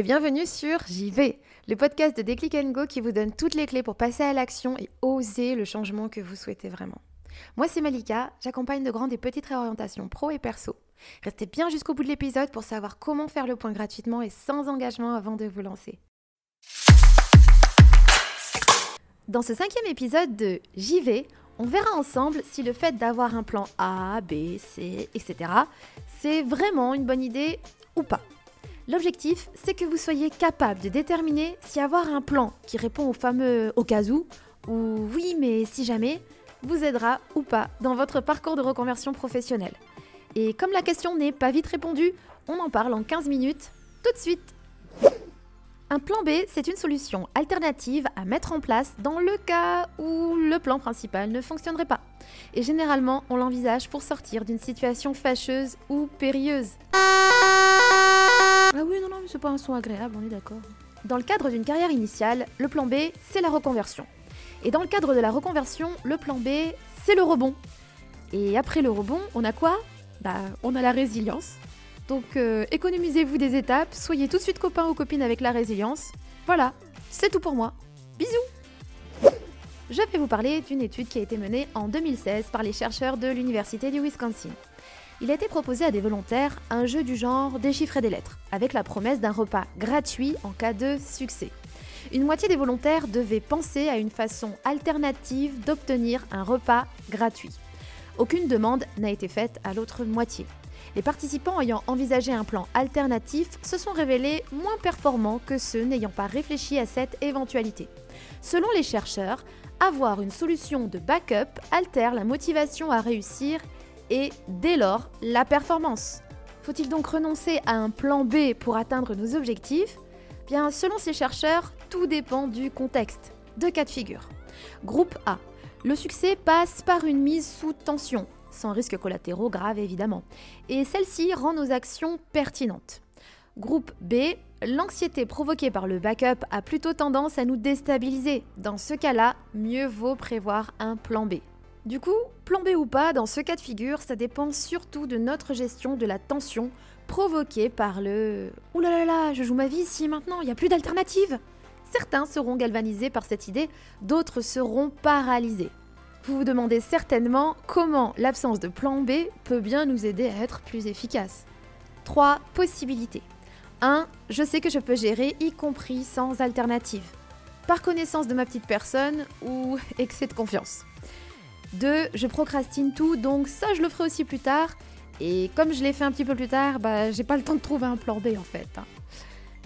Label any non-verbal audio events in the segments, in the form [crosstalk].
et bienvenue sur J'y vais, le podcast de Déclic Go qui vous donne toutes les clés pour passer à l'action et oser le changement que vous souhaitez vraiment. Moi c'est Malika, j'accompagne de grandes et petites réorientations pro et perso. Restez bien jusqu'au bout de l'épisode pour savoir comment faire le point gratuitement et sans engagement avant de vous lancer. Dans ce cinquième épisode de J'y vais, on verra ensemble si le fait d'avoir un plan A, B, C, etc., c'est vraiment une bonne idée ou pas. L'objectif, c'est que vous soyez capable de déterminer si avoir un plan qui répond au fameux au cas où, ou oui mais si jamais, vous aidera ou pas dans votre parcours de reconversion professionnelle. Et comme la question n'est pas vite répondue, on en parle en 15 minutes, tout de suite. Un plan B, c'est une solution alternative à mettre en place dans le cas où le plan principal ne fonctionnerait pas. Et généralement, on l'envisage pour sortir d'une situation fâcheuse ou périlleuse. Ah oui, non, non, mais c'est pas un son agréable, on est d'accord. Dans le cadre d'une carrière initiale, le plan B, c'est la reconversion. Et dans le cadre de la reconversion, le plan B, c'est le rebond. Et après le rebond, on a quoi? Bah, on a la résilience. Donc, euh, économisez-vous des étapes, soyez tout de suite copains ou copines avec la résilience. Voilà, c'est tout pour moi. Bisous Je vais vous parler d'une étude qui a été menée en 2016 par les chercheurs de l'Université du Wisconsin il a été proposé à des volontaires un jeu du genre déchiffrer des lettres, avec la promesse d'un repas gratuit en cas de succès. Une moitié des volontaires devaient penser à une façon alternative d'obtenir un repas gratuit. Aucune demande n'a été faite à l'autre moitié. Les participants ayant envisagé un plan alternatif se sont révélés moins performants que ceux n'ayant pas réfléchi à cette éventualité. Selon les chercheurs, avoir une solution de backup altère la motivation à réussir et dès lors la performance. Faut-il donc renoncer à un plan B pour atteindre nos objectifs? Bien, selon ces chercheurs, tout dépend du contexte. Deux cas de figure. Groupe A. Le succès passe par une mise sous tension, sans risques collatéraux graves évidemment, et celle-ci rend nos actions pertinentes. Groupe B. L'anxiété provoquée par le backup a plutôt tendance à nous déstabiliser. Dans ce cas-là, mieux vaut prévoir un plan B. Du coup, plan B ou pas, dans ce cas de figure, ça dépend surtout de notre gestion de la tension provoquée par le Ouh là là là, je joue ma vie ici maintenant, il n'y a plus d'alternative Certains seront galvanisés par cette idée, d'autres seront paralysés. Vous vous demandez certainement comment l'absence de plan B peut bien nous aider à être plus efficaces. 3 possibilités. 1. Je sais que je peux gérer, y compris sans alternative. Par connaissance de ma petite personne ou [laughs] excès de confiance. 2. Je procrastine tout, donc ça je le ferai aussi plus tard. Et comme je l'ai fait un petit peu plus tard, bah, j'ai pas le temps de trouver un plan B en fait.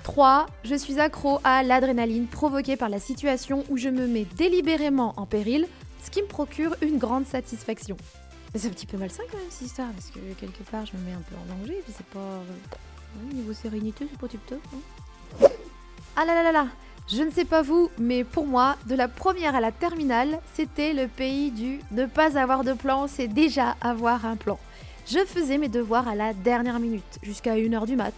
3. Hein. Je suis accro à l'adrénaline provoquée par la situation où je me mets délibérément en péril, ce qui me procure une grande satisfaction. C'est un petit peu malsain quand même cette histoire, parce que quelque part je me mets un peu en danger, et puis c'est pas. Euh, niveau sérénité, c'est pas tip top. Hein. Ah là là là là je ne sais pas vous, mais pour moi, de la première à la terminale, c'était le pays du ne pas avoir de plan, c'est déjà avoir un plan. Je faisais mes devoirs à la dernière minute, jusqu'à 1h du mat.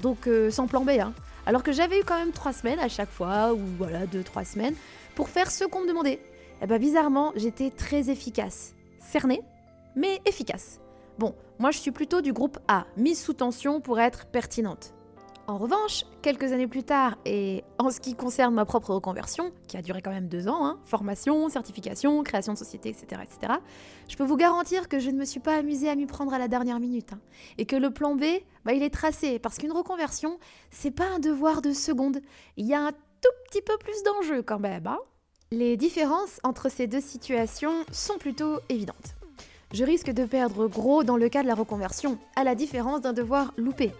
Donc euh, sans plan B, hein. Alors que j'avais eu quand même 3 semaines à chaque fois, ou voilà, 2-3 semaines, pour faire ce qu'on me demandait. Et eh bah ben, bizarrement, j'étais très efficace. Cernée, mais efficace. Bon, moi je suis plutôt du groupe A, mise sous tension pour être pertinente. En revanche, quelques années plus tard, et en ce qui concerne ma propre reconversion, qui a duré quand même deux ans, hein, formation, certification, création de société, etc., etc., je peux vous garantir que je ne me suis pas amusée à m'y prendre à la dernière minute. Hein, et que le plan B, bah, il est tracé, parce qu'une reconversion, c'est pas un devoir de seconde. Il y a un tout petit peu plus d'enjeux quand même. Hein. Les différences entre ces deux situations sont plutôt évidentes. Je risque de perdre gros dans le cas de la reconversion, à la différence d'un devoir loupé.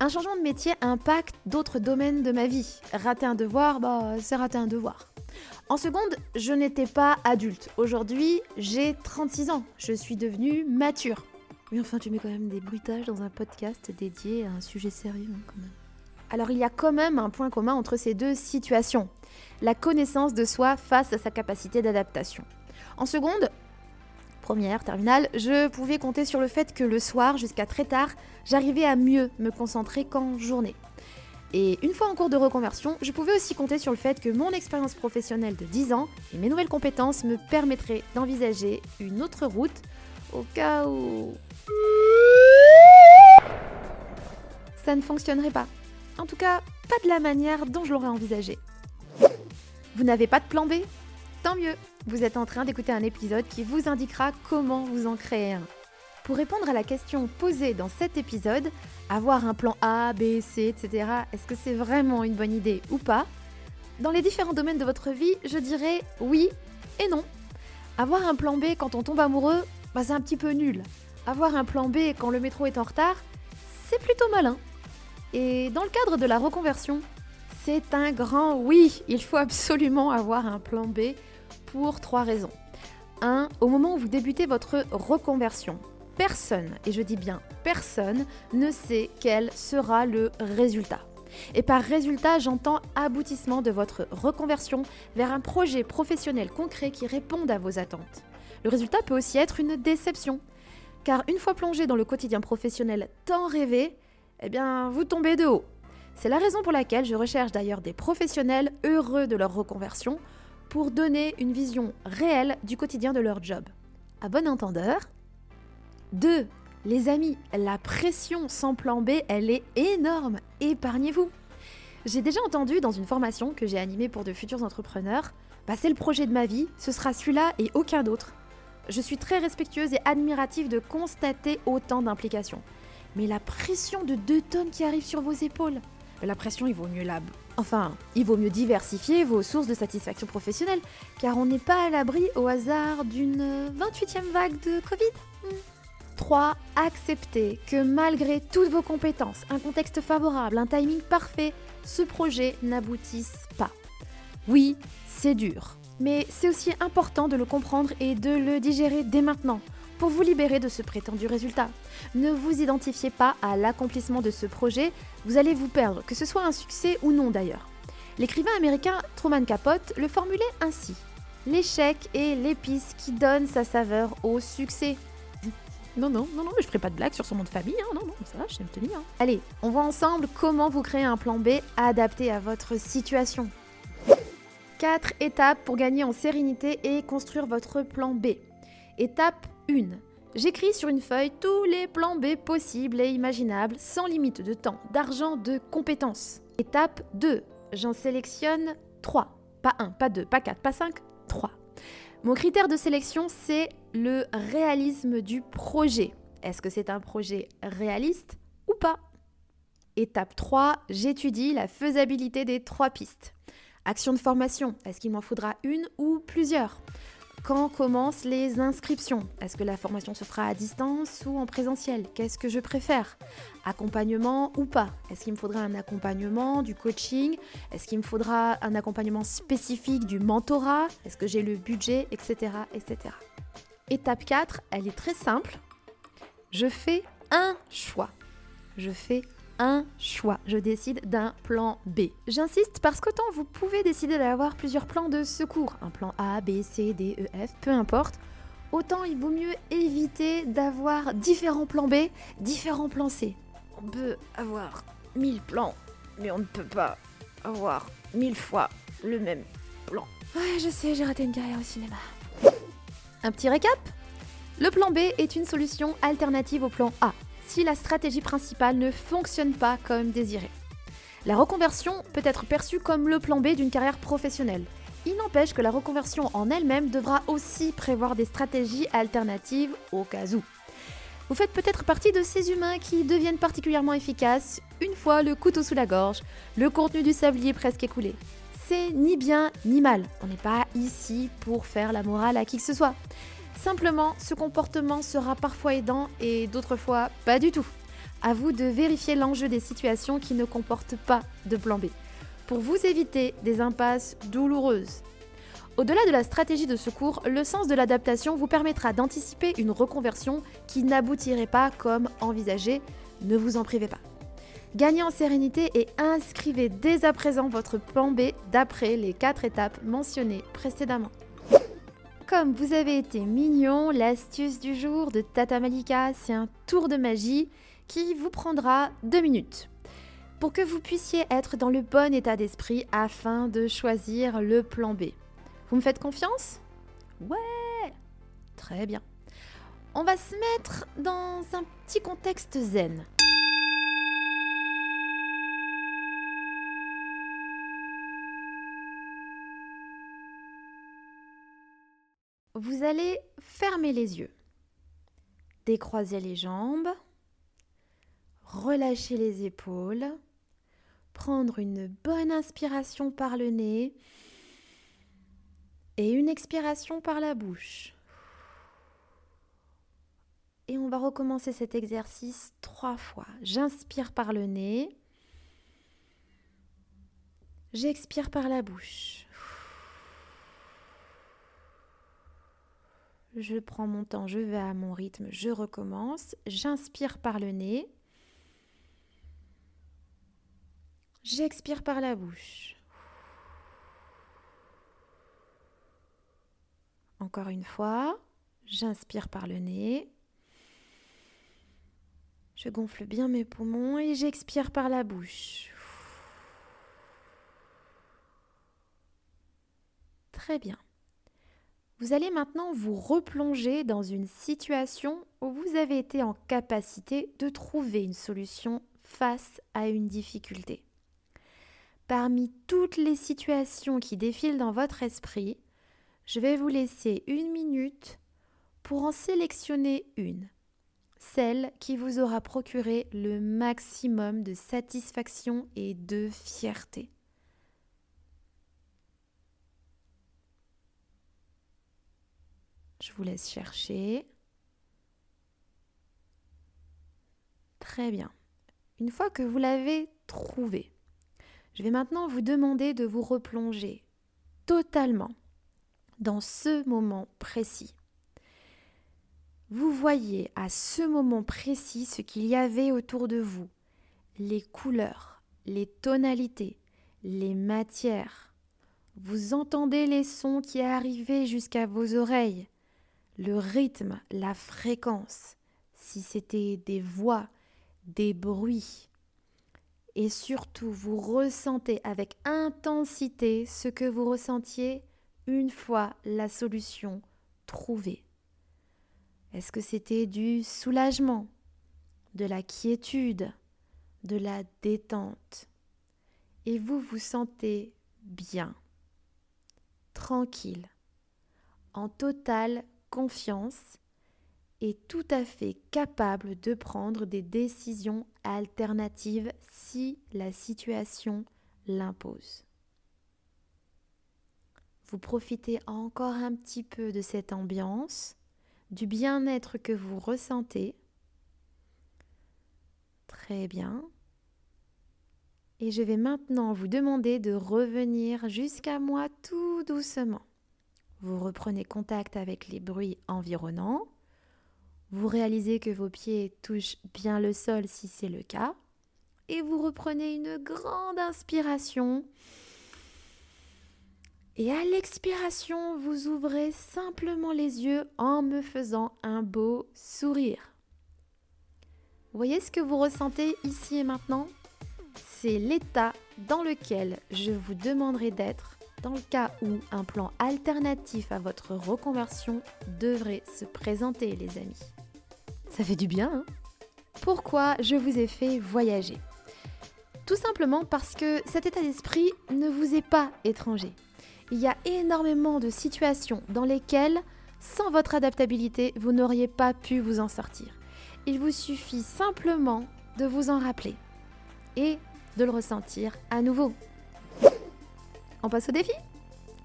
Un changement de métier impacte d'autres domaines de ma vie. Rater un devoir, bah, c'est rater un devoir. En seconde, je n'étais pas adulte. Aujourd'hui, j'ai 36 ans. Je suis devenue mature. Oui, enfin, tu mets quand même des bruitages dans un podcast dédié à un sujet sérieux, hein, quand même. Alors, il y a quand même un point commun entre ces deux situations la connaissance de soi face à sa capacité d'adaptation. En seconde, première, terminale, je pouvais compter sur le fait que le soir, jusqu'à très tard, j'arrivais à mieux me concentrer qu'en journée. Et une fois en cours de reconversion, je pouvais aussi compter sur le fait que mon expérience professionnelle de 10 ans et mes nouvelles compétences me permettraient d'envisager une autre route au cas où ça ne fonctionnerait pas. En tout cas, pas de la manière dont je l'aurais envisagé. Vous n'avez pas de plan B? Tant mieux, vous êtes en train d'écouter un épisode qui vous indiquera comment vous en créer un. Pour répondre à la question posée dans cet épisode, avoir un plan A, B, C, etc., est-ce que c'est vraiment une bonne idée ou pas? Dans les différents domaines de votre vie, je dirais oui et non. Avoir un plan B quand on tombe amoureux, bah c'est un petit peu nul. Avoir un plan B quand le métro est en retard, c'est plutôt malin. Et dans le cadre de la reconversion, c'est un grand oui, il faut absolument avoir un plan B pour trois raisons. 1. Au moment où vous débutez votre reconversion, personne, et je dis bien personne, ne sait quel sera le résultat. Et par résultat, j'entends aboutissement de votre reconversion vers un projet professionnel concret qui réponde à vos attentes. Le résultat peut aussi être une déception, car une fois plongé dans le quotidien professionnel tant rêvé, eh bien, vous tombez de haut. C'est la raison pour laquelle je recherche d'ailleurs des professionnels heureux de leur reconversion pour donner une vision réelle du quotidien de leur job. À bon entendeur 2. Les amis, la pression sans plan B, elle est énorme. Épargnez-vous. J'ai déjà entendu dans une formation que j'ai animée pour de futurs entrepreneurs, bah c'est le projet de ma vie, ce sera celui-là et aucun d'autre. Je suis très respectueuse et admirative de constater autant d'implications. Mais la pression de deux tonnes qui arrivent sur vos épaules, la pression, il vaut mieux la... Enfin, il vaut mieux diversifier vos sources de satisfaction professionnelle, car on n'est pas à l'abri au hasard d'une 28e vague de Covid. 3. Hmm. Acceptez que malgré toutes vos compétences, un contexte favorable, un timing parfait, ce projet n'aboutisse pas. Oui, c'est dur, mais c'est aussi important de le comprendre et de le digérer dès maintenant pour vous libérer de ce prétendu résultat. Ne vous identifiez pas à l'accomplissement de ce projet, vous allez vous perdre, que ce soit un succès ou non d'ailleurs. L'écrivain américain Truman Capote le formulait ainsi L'échec est l'épice qui donne sa saveur au succès. [laughs] Non, non, non, non, mais je ferai pas de blague sur son nom de famille, hein, non, non, ça va, je sais me tenir. Hein. Allez, on voit ensemble comment vous créer un plan B adapté à votre situation. 4 étapes pour gagner en sérénité et construire votre plan B. Étape 1. J'écris sur une feuille tous les plans B possibles et imaginables, sans limite de temps, d'argent, de compétences. Étape 2. J'en sélectionne 3. Pas 1, pas 2, pas 4, pas 5, 3. Mon critère de sélection, c'est le réalisme du projet. Est-ce que c'est un projet réaliste ou pas? Étape 3, j'étudie la faisabilité des trois pistes. Action de formation, est-ce qu'il m'en faudra une ou plusieurs? Quand commencent les inscriptions? Est-ce que la formation se fera à distance ou en présentiel? Qu'est-ce que je préfère? Accompagnement ou pas? Est-ce qu'il me faudra un accompagnement, du coaching? Est-ce qu'il me faudra un accompagnement spécifique, du mentorat? Est-ce que j'ai le budget? Etc. etc. Étape 4, elle est très simple. Je fais un choix. Je fais un choix. Je décide d'un plan B. J'insiste parce qu'autant vous pouvez décider d'avoir plusieurs plans de secours, un plan A, B, C, D, E, F, peu importe, autant il vaut mieux éviter d'avoir différents plans B, différents plans C. On peut avoir mille plans, mais on ne peut pas avoir mille fois le même plan. Ouais, je sais, j'ai raté une carrière au cinéma. Un petit récap? Le plan B est une solution alternative au plan A la stratégie principale ne fonctionne pas comme désiré. La reconversion peut être perçue comme le plan B d'une carrière professionnelle. Il n'empêche que la reconversion en elle-même devra aussi prévoir des stratégies alternatives au cas où. Vous faites peut-être partie de ces humains qui deviennent particulièrement efficaces une fois le couteau sous la gorge, le contenu du sablier presque écoulé. C'est ni bien ni mal. On n'est pas ici pour faire la morale à qui que ce soit. Simplement, ce comportement sera parfois aidant et d'autres fois pas du tout. À vous de vérifier l'enjeu des situations qui ne comportent pas de plan B, pour vous éviter des impasses douloureuses. Au-delà de la stratégie de secours, le sens de l'adaptation vous permettra d'anticiper une reconversion qui n'aboutirait pas comme envisagé. Ne vous en privez pas. Gagnez en sérénité et inscrivez dès à présent votre plan B d'après les quatre étapes mentionnées précédemment. Comme vous avez été mignon, l'astuce du jour de Tata Malika, c'est un tour de magie qui vous prendra deux minutes. Pour que vous puissiez être dans le bon état d'esprit afin de choisir le plan B. Vous me faites confiance? Ouais Très bien. On va se mettre dans un petit contexte zen. Vous allez fermer les yeux, décroiser les jambes, relâcher les épaules, prendre une bonne inspiration par le nez et une expiration par la bouche. Et on va recommencer cet exercice trois fois. J'inspire par le nez. J'expire par la bouche. Je prends mon temps, je vais à mon rythme, je recommence. J'inspire par le nez. J'expire par la bouche. Encore une fois, j'inspire par le nez. Je gonfle bien mes poumons et j'expire par la bouche. Très bien. Vous allez maintenant vous replonger dans une situation où vous avez été en capacité de trouver une solution face à une difficulté. Parmi toutes les situations qui défilent dans votre esprit, je vais vous laisser une minute pour en sélectionner une, celle qui vous aura procuré le maximum de satisfaction et de fierté. Je vous laisse chercher. Très bien. Une fois que vous l'avez trouvé, je vais maintenant vous demander de vous replonger totalement dans ce moment précis. Vous voyez à ce moment précis ce qu'il y avait autour de vous, les couleurs, les tonalités, les matières. Vous entendez les sons qui arrivaient jusqu'à vos oreilles, le rythme, la fréquence, si c'était des voix, des bruits. Et surtout, vous ressentez avec intensité ce que vous ressentiez une fois la solution trouvée. Est-ce que c'était du soulagement, de la quiétude, de la détente? Et vous vous sentez bien, tranquille, en totale confiance et tout à fait capable de prendre des décisions alternatives si la situation l'impose. Vous profitez encore un petit peu de cette ambiance, du bien-être que vous ressentez. Très bien. Et je vais maintenant vous demander de revenir jusqu'à moi tout doucement. Vous reprenez contact avec les bruits environnants. Vous réalisez que vos pieds touchent bien le sol si c'est le cas. Et vous reprenez une grande inspiration. Et à l'expiration, vous ouvrez simplement les yeux en me faisant un beau sourire. Voyez ce que vous ressentez ici et maintenant? C'est l'état dans lequel je vous demanderai d'être dans le cas où un plan alternatif à votre reconversion devrait se présenter, les amis. Ça fait du bien, hein Pourquoi je vous ai fait voyager? Tout simplement parce que cet état d'esprit ne vous est pas étranger. Il y a énormément de situations dans lesquelles, sans votre adaptabilité, vous n'auriez pas pu vous en sortir. Il vous suffit simplement de vous en rappeler et de le ressentir à nouveau. On passe au défi?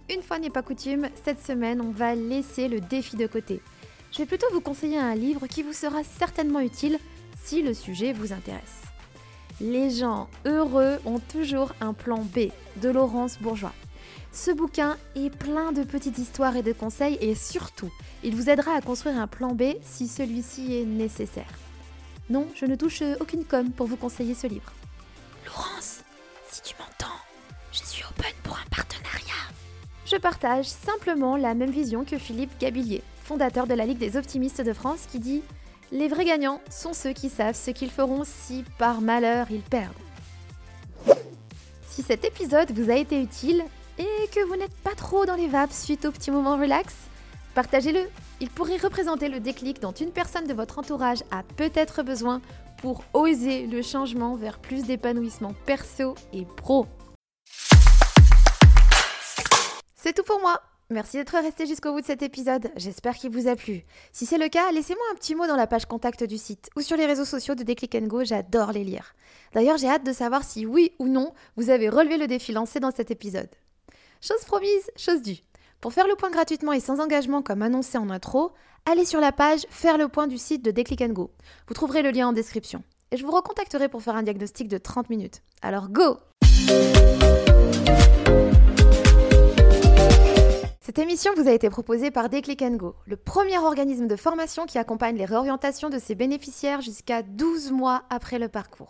Une fois n'est pas coutume, cette semaine, on va laisser le défi de côté. Je vais plutôt vous conseiller un livre qui vous sera certainement utile si le sujet vous intéresse. Les gens heureux ont toujours un plan B de Laurence Bourgeois. Ce bouquin est plein de petites histoires et de conseils et surtout, il vous aidera à construire un plan B si celui-ci est nécessaire. Non, je ne touche aucune com pour vous conseiller ce livre. Laurence, si tu m'entends, je suis open pour un partenariat. Je partage simplement la même vision que Philippe Gabillier, fondateur de la Ligue des optimistes de France, qui dit Les vrais gagnants sont ceux qui savent ce qu'ils feront si par malheur ils perdent. Si cet épisode vous a été utile et que vous n'êtes pas trop dans les vapes suite au petit moment relax, partagez-le. Il pourrait représenter le déclic dont une personne de votre entourage a peut-être besoin pour oser le changement vers plus d'épanouissement perso et pro. C'est tout pour moi. Merci d'être resté jusqu'au bout de cet épisode, j'espère qu'il vous a plu. Si c'est le cas, laissez-moi un petit mot dans la page contact du site ou sur les réseaux sociaux de Déclic Go, j'adore les lire. D'ailleurs, j'ai hâte de savoir si oui ou non vous avez relevé le défi lancé dans cet épisode. Chose promise, chose due. Pour faire le point gratuitement et sans engagement comme annoncé en intro, allez sur la page Faire le point du site de Déclic Go. Vous trouverez le lien en description. Et je vous recontacterai pour faire un diagnostic de 30 minutes. Alors go Cette émission vous a été proposée par Déclic Go, le premier organisme de formation qui accompagne les réorientations de ses bénéficiaires jusqu'à 12 mois après le parcours.